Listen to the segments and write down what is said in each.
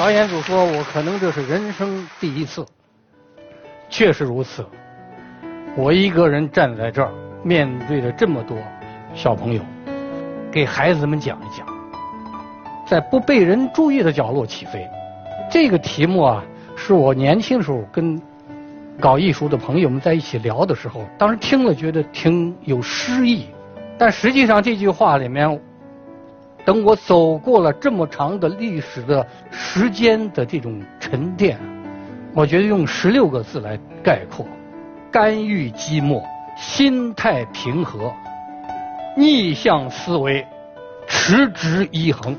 导演组说我可能这是人生第一次，确实如此。我一个人站在这儿，面对着这么多小朋友，给孩子们讲一讲，在不被人注意的角落起飞。这个题目啊，是我年轻时候跟搞艺术的朋友们在一起聊的时候，当时听了觉得挺有诗意。但实际上这句话里面，等我走过了这么长的历史的时间的这种沉淀，我觉得用十六个字来概括：甘欲寂寞，心态平和，逆向思维，持之以恒。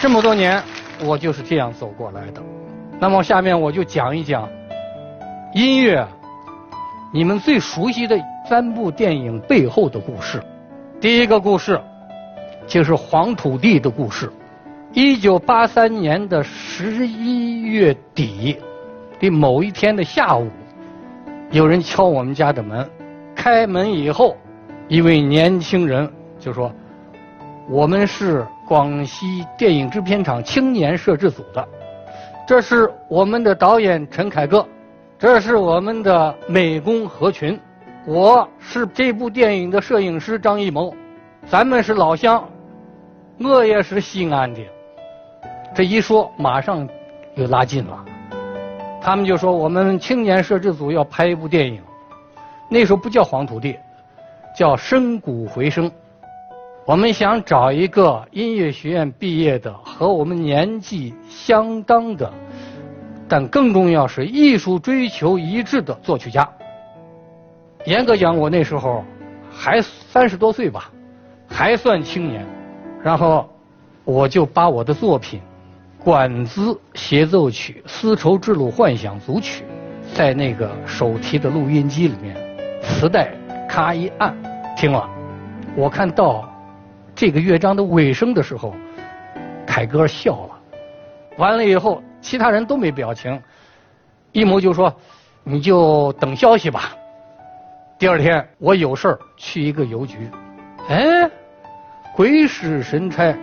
这么多年，我就是这样走过来的。那么下面我就讲一讲音乐，你们最熟悉的三部电影背后的故事。第一个故事就是《黄土地》的故事。一九八三年的十一月底的某一天的下午，有人敲我们家的门。开门以后，一位年轻人就说：“我们是。”广西电影制片厂青年摄制组的，这是我们的导演陈凯歌，这是我们的美工何群，我是这部电影的摄影师张艺谋，咱们是老乡，我也是西安的。这一说，马上又拉近了。他们就说我们青年摄制组要拍一部电影，那时候不叫黄土地，叫深谷回声。我们想找一个音乐学院毕业的和我们年纪相当的，但更重要是艺术追求一致的作曲家。严格讲，我那时候还三十多岁吧，还算青年。然后我就把我的作品《管子协奏曲丝绸之路幻想组曲》在那个手提的录音机里面，磁带咔一按，听了，我看到。这个乐章的尾声的时候，凯歌笑了。完了以后，其他人都没表情。一谋就说：“你就等消息吧。”第二天我有事儿去一个邮局，哎，鬼使神差，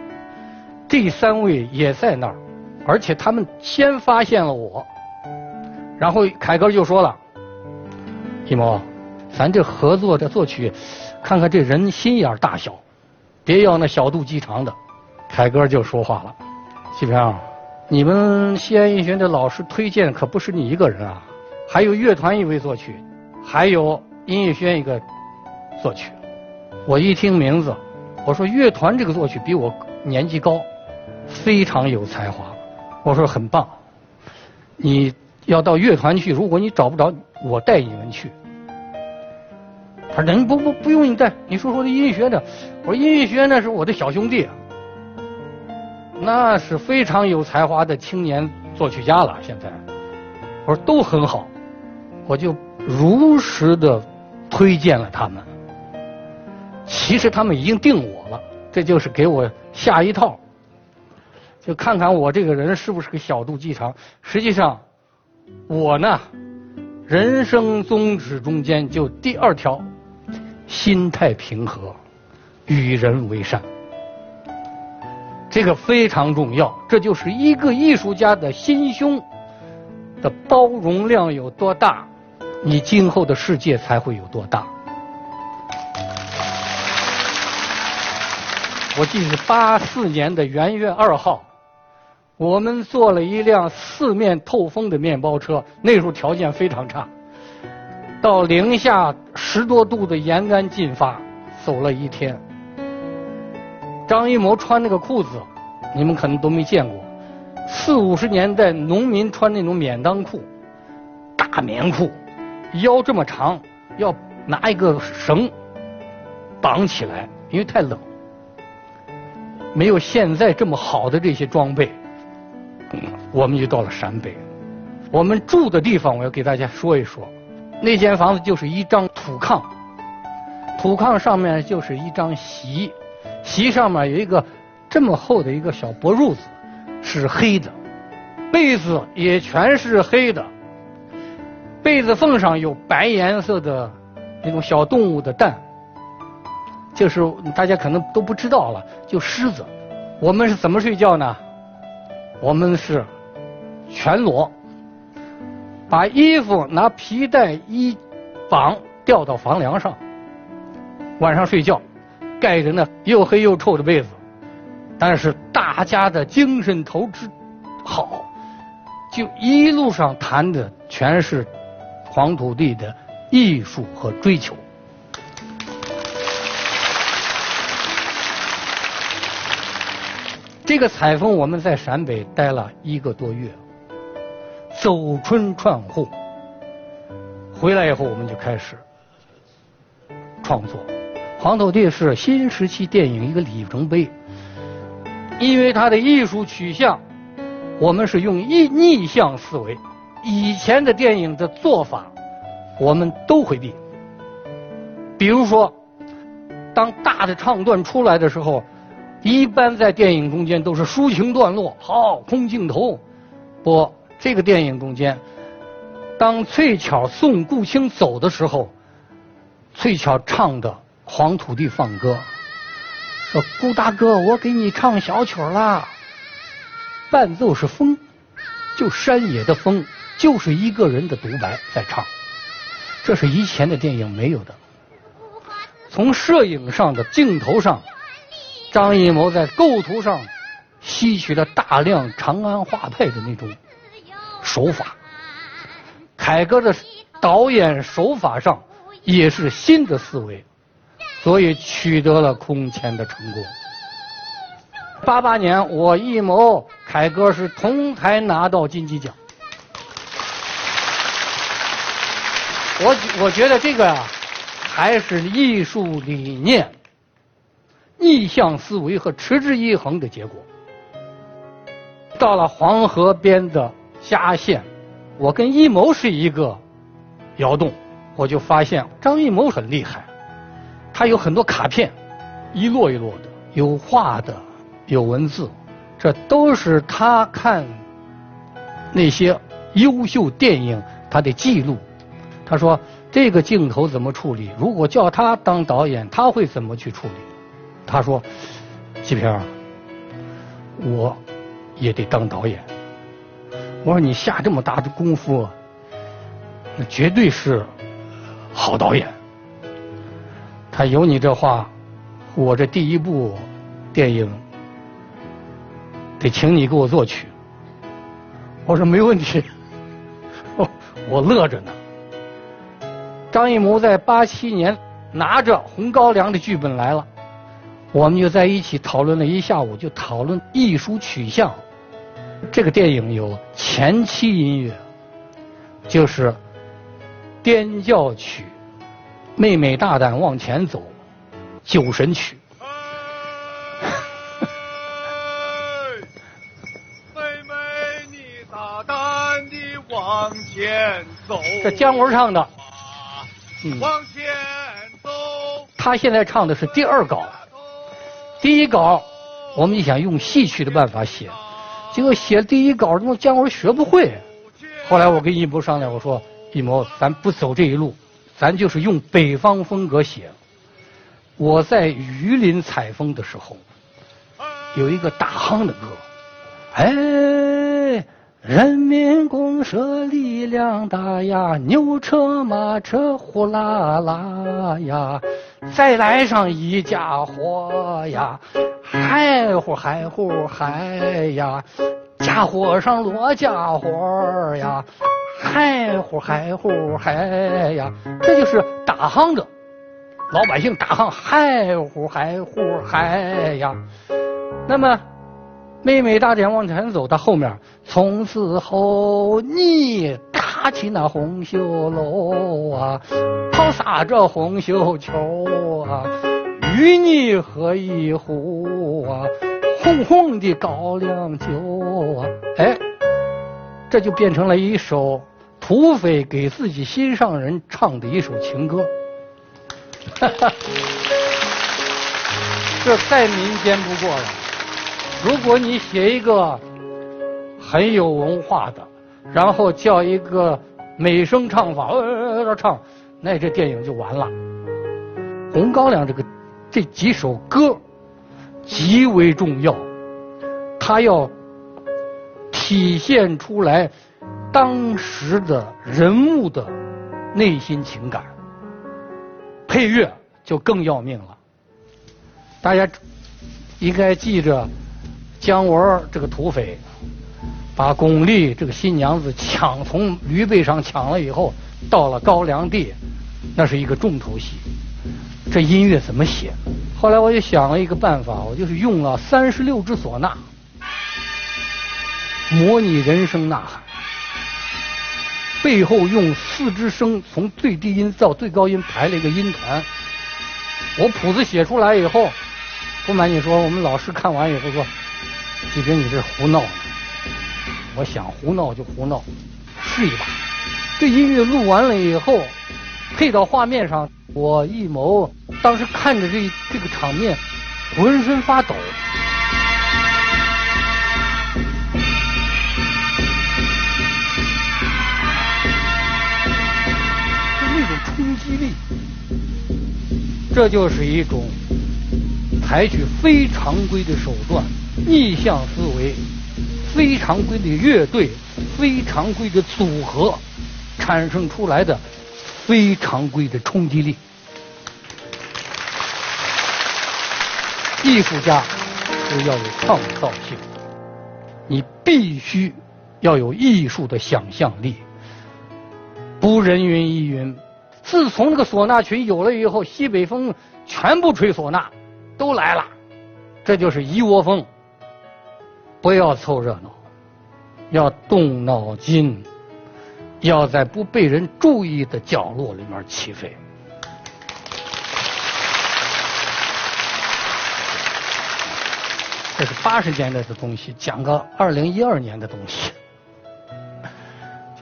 这三位也在那儿，而且他们先发现了我。然后凯歌就说了：“一谋，咱这合作的作曲，看看这人心眼大小。”别要那小肚鸡肠的，凯歌就说话了：“西平，你们西安音乐学院的老师推荐可不是你一个人啊，还有乐团一位作曲，还有音乐学院一个作曲。”我一听名字，我说乐团这个作曲比我年纪高，非常有才华。我说很棒，你要到乐团去，如果你找不着，我带你们去。他说：“人不不不用你带，你说说这音乐学院的。”我说：“音乐学院那是我的小兄弟，那是非常有才华的青年作曲家了。现在，我说都很好，我就如实的推荐了他们。其实他们已经定我了，这就是给我下一套，就看看我这个人是不是个小肚鸡肠。实际上，我呢，人生宗旨中间就第二条。”心态平和，与人为善，这个非常重要。这就是一个艺术家的心胸的包容量有多大，你今后的世界才会有多大。我记得八四年的元月二号，我们坐了一辆四面透风的面包车，那时候条件非常差。到零下十多度的延安进发，走了一天。张艺谋穿那个裤子，你们可能都没见过，四五十年代农民穿那种免裆裤，大棉裤，腰这么长，要拿一个绳绑起来，因为太冷，没有现在这么好的这些装备，我们就到了陕北。我们住的地方，我要给大家说一说。那间房子就是一张土炕，土炕上面就是一张席，席上面有一个这么厚的一个小薄褥子，是黑的，被子也全是黑的，被子缝上有白颜色的那种小动物的蛋，就是大家可能都不知道了，就狮子。我们是怎么睡觉呢？我们是全裸，把衣服拿皮带一绑，吊到房梁上，晚上睡觉，盖着那又黑又臭的被子。但是大家的精神头之好，就一路上谈的全是黄土地的艺术和追求。这个采风我们在陕北待了一个多月，走春串户。回来以后我们就开始创作，《黄土地》是新时期电影一个里程碑。因为它的艺术取向，我们是用逆逆向思维，以前的电影的做法，我们都回避。比如说，当大的唱段出来的时候，一般在电影中间都是抒情段落，好空镜头。不，这个电影中间，当翠巧送顾青走的时候，翠巧唱的《黄土地放歌》。说顾大哥，我给你唱小曲儿啦。伴奏是风，就山野的风，就是一个人的独白在唱。这是以前的电影没有的。从摄影上的镜头上，张艺谋在构图上吸取了大量长安画派的那种手法。凯歌的导演手法上也是新的思维。所以取得了空前的成功。八八年，我艺谋、凯歌是同台拿到金鸡奖。我我觉得这个呀，还是艺术理念、逆向思维和持之以恒的结果。到了黄河边的嘉县，我跟艺谋是一个窑洞，我就发现张艺谋很厉害。他有很多卡片，一摞一摞的，有画的，有文字，这都是他看那些优秀电影他的记录。他说这个镜头怎么处理？如果叫他当导演，他会怎么去处理？他说：“季平，我也得当导演。”我说：“你下这么大的功夫，那绝对是好导演。”他有你这话，我这第一部电影得请你给我作曲。我说没问题，我乐着呢。张艺谋在八七年拿着《红高粱》的剧本来了，我们就在一起讨论了一下午，就讨论艺术取向。这个电影有前期音乐，就是颠教曲。妹妹大胆往前走，酒神曲。妹妹你大胆地往前走。这姜文唱的。往前走。他现在唱的是第二稿，第一稿我们就想用戏曲的办法写，结果写第一稿，那姜文学不会。后来我跟一博商量，我说一博，咱不走这一路。咱就是用北方风格写。我在榆林采风的时候，有一个大夯的歌，哎，人民公社力量大呀，牛车马车呼啦啦呀，再来上一家伙呀，嗨呼嗨呼嗨呀，家伙上落家伙呀。嗨呼嗨呼嗨呀，这就是打夯子，老百姓打夯嗨呼嗨呼嗨呀。那么，妹妹大点往前走，到后面，从此后你搭起那红绣楼啊，抛撒着红绣球啊，与你喝一壶啊，红红的高粱酒啊，哎，这就变成了一首。土匪给自己心上人唱的一首情歌，这再民间不过了。如果你写一个很有文化的，然后叫一个美声唱法，呃呃呃唱，那这电影就完了。《红高粱》这个这几首歌极为重要，它要体现出来当时的人物的内心情感。配乐就更要命了，大家应该记着，姜文这个土匪把巩俐这个新娘子抢从驴背上抢了以后，到了高粱地，那是一个重头戏。这音乐怎么写？后来我就想了一个办法，我就是用了三十六支唢呐，模拟人声呐喊，背后用四支声从最低音到最高音排了一个音团。我谱子写出来以后，不瞒你说，我们老师看完以后说：“季平，你这是胡闹。”我想胡闹就胡闹，试一把。这音乐录完了以后，配到画面上。我一谋，当时看着这这个场面，浑身发抖。就那种冲击力，这就是一种采取非常规的手段、逆向思维、非常规的乐队、非常规的组合产生出来的。非常规的冲击力，艺术家都要有创造性，你必须要有艺术的想象力。不人云亦云，自从那个唢呐群有了以后，西北风全部吹唢呐，都来了，这就是一窝蜂。不要凑热闹，要动脑筋。要在不被人注意的角落里面起飞。这是八十年代的东西，讲个二零一二年的东西。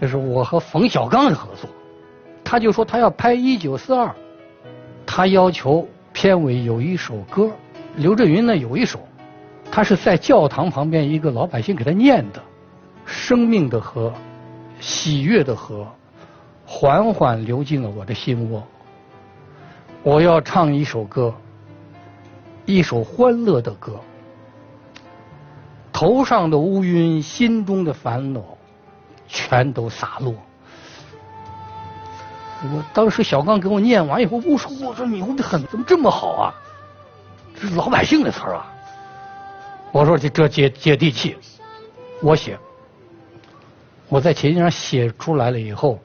就是我和冯小刚的合作，他就说他要拍《一九四二》，他要求片尾有一首歌，刘震云呢有一首，他是在教堂旁边一个老百姓给他念的，《生命的河》。喜悦的河缓缓流进了我的心窝。我要唱一首歌，一首欢乐的歌。头上的乌云，心中的烦恼，全都洒落。我当时小刚给我念完以后，我说：“我说你会的很，怎么这么好啊？这是老百姓的词儿啊！”我说：“这这接接地气，我写。”我在琴上写出来了以后，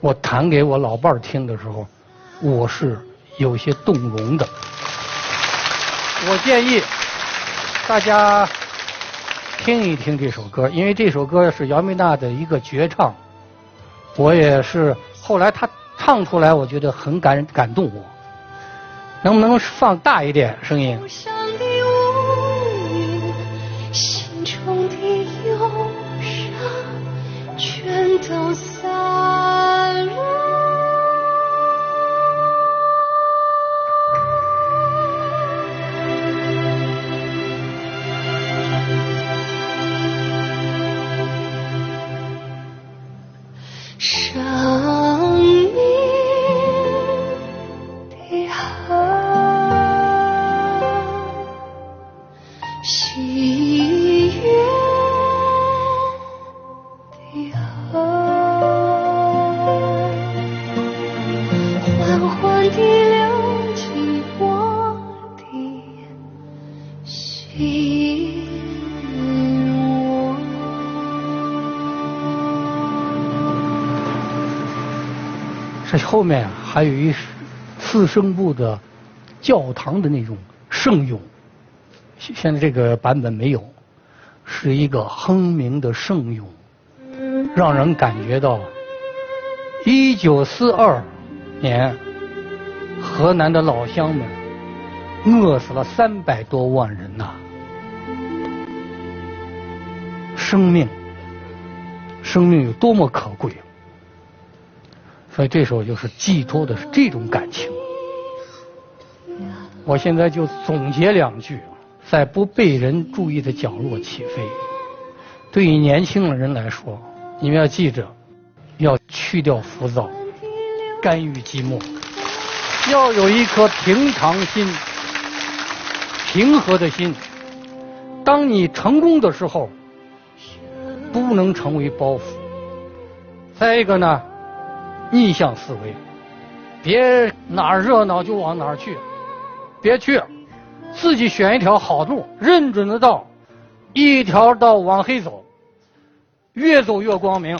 我弹给我老伴儿听的时候，我是有些动容的。我建议大家听一听这首歌，因为这首歌是姚美娜的一个绝唱。我也是后来她唱出来，我觉得很感感动我。能不能放大一点声音？后面还有一四声部的教堂的那种圣咏，现在这个版本没有，是一个哼鸣的圣咏，让人感觉到一九四二年河南的老乡们饿死了三百多万人呐，生命，生命有多么可贵。所以这时候就是寄托的是这种感情。我现在就总结两句：在不被人注意的角落起飞。对于年轻人来说，你们要记着，要去掉浮躁，甘于寂寞。要有一颗平常心、平和的心。当你成功的时候，不能成为包袱。再一个呢，逆向思维，别哪儿热闹就往哪儿去，别去，自己选一条好路，认准的道，一条道往黑走，越走越光明。